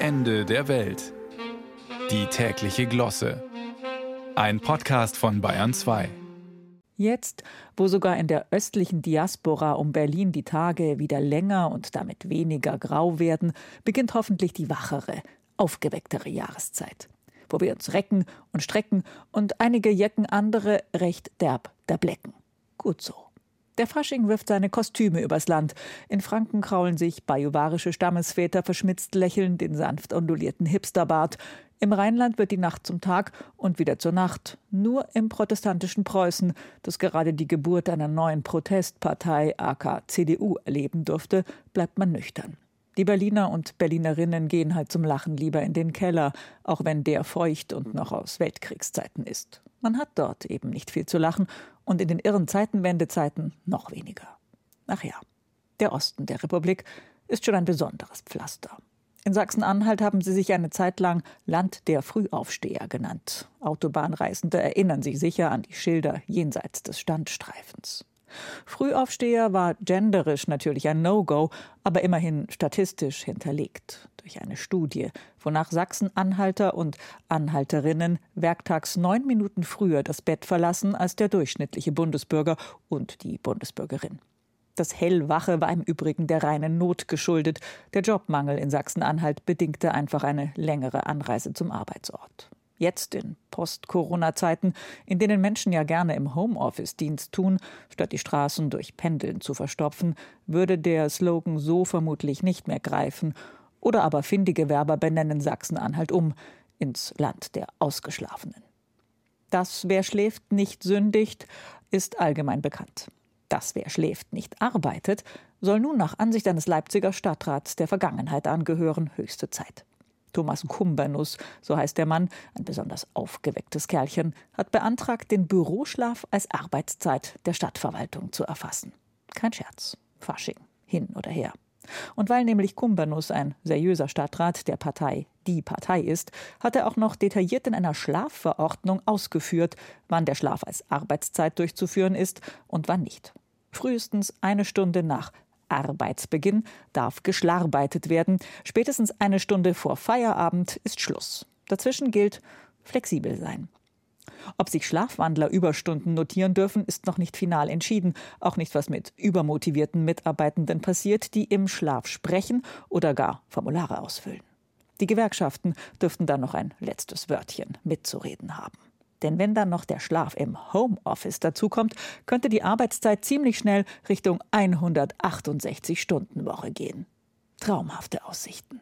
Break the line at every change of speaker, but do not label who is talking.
Ende der Welt. Die tägliche Glosse. Ein Podcast von Bayern 2.
Jetzt, wo sogar in der östlichen Diaspora um Berlin die Tage wieder länger und damit weniger grau werden, beginnt hoffentlich die wachere, aufgewecktere Jahreszeit, wo wir uns recken und strecken und einige Jecken andere recht derb der Blecken. Gut so. Der Fasching wirft seine Kostüme übers Land. In Franken kraulen sich bajuwarische Stammesväter verschmitzt lächelnd den sanft ondulierten Hipsterbart. Im Rheinland wird die Nacht zum Tag und wieder zur Nacht. Nur im protestantischen Preußen, das gerade die Geburt einer neuen Protestpartei AK CDU erleben durfte, bleibt man nüchtern. Die Berliner und Berlinerinnen gehen halt zum Lachen lieber in den Keller, auch wenn der feucht und noch aus Weltkriegszeiten ist. Man hat dort eben nicht viel zu lachen und in den irren Zeitenwendezeiten noch weniger. Ach ja, der Osten der Republik ist schon ein besonderes Pflaster. In Sachsen-Anhalt haben sie sich eine Zeit lang Land der Frühaufsteher genannt. Autobahnreisende erinnern sich sicher an die Schilder jenseits des Standstreifens. Frühaufsteher war genderisch natürlich ein No-Go, aber immerhin statistisch hinterlegt durch eine Studie, wonach Sachsen-Anhalter und Anhalterinnen werktags neun Minuten früher das Bett verlassen als der durchschnittliche Bundesbürger und die Bundesbürgerin. Das Hellwache war im Übrigen der reinen Not geschuldet. Der Jobmangel in Sachsen-Anhalt bedingte einfach eine längere Anreise zum Arbeitsort. Jetzt in Post-Corona-Zeiten, in denen Menschen ja gerne im Homeoffice Dienst tun, statt die Straßen durch Pendeln zu verstopfen, würde der Slogan so vermutlich nicht mehr greifen. Oder aber findige Werber benennen Sachsen-Anhalt um ins Land der Ausgeschlafenen. Das, wer schläft, nicht sündigt, ist allgemein bekannt. Das, wer schläft, nicht arbeitet, soll nun nach Ansicht eines Leipziger Stadtrats der Vergangenheit angehören, höchste Zeit. Thomas Kumbernus, so heißt der Mann, ein besonders aufgewecktes Kerlchen, hat beantragt, den Büroschlaf als Arbeitszeit der Stadtverwaltung zu erfassen. Kein Scherz. Fasching. Hin oder her. Und weil nämlich Kumbernus ein seriöser Stadtrat der Partei Die Partei ist, hat er auch noch detailliert in einer Schlafverordnung ausgeführt, wann der Schlaf als Arbeitszeit durchzuführen ist und wann nicht. Frühestens eine Stunde nach Arbeitsbeginn darf geschlarbeitet werden. Spätestens eine Stunde vor Feierabend ist Schluss. Dazwischen gilt flexibel sein. Ob sich Schlafwandler Überstunden notieren dürfen, ist noch nicht final entschieden. Auch nicht, was mit übermotivierten Mitarbeitenden passiert, die im Schlaf sprechen oder gar Formulare ausfüllen. Die Gewerkschaften dürften dann noch ein letztes Wörtchen mitzureden haben. Denn wenn dann noch der Schlaf im Homeoffice dazukommt, könnte die Arbeitszeit ziemlich schnell Richtung 168 Stunden Woche gehen. Traumhafte Aussichten.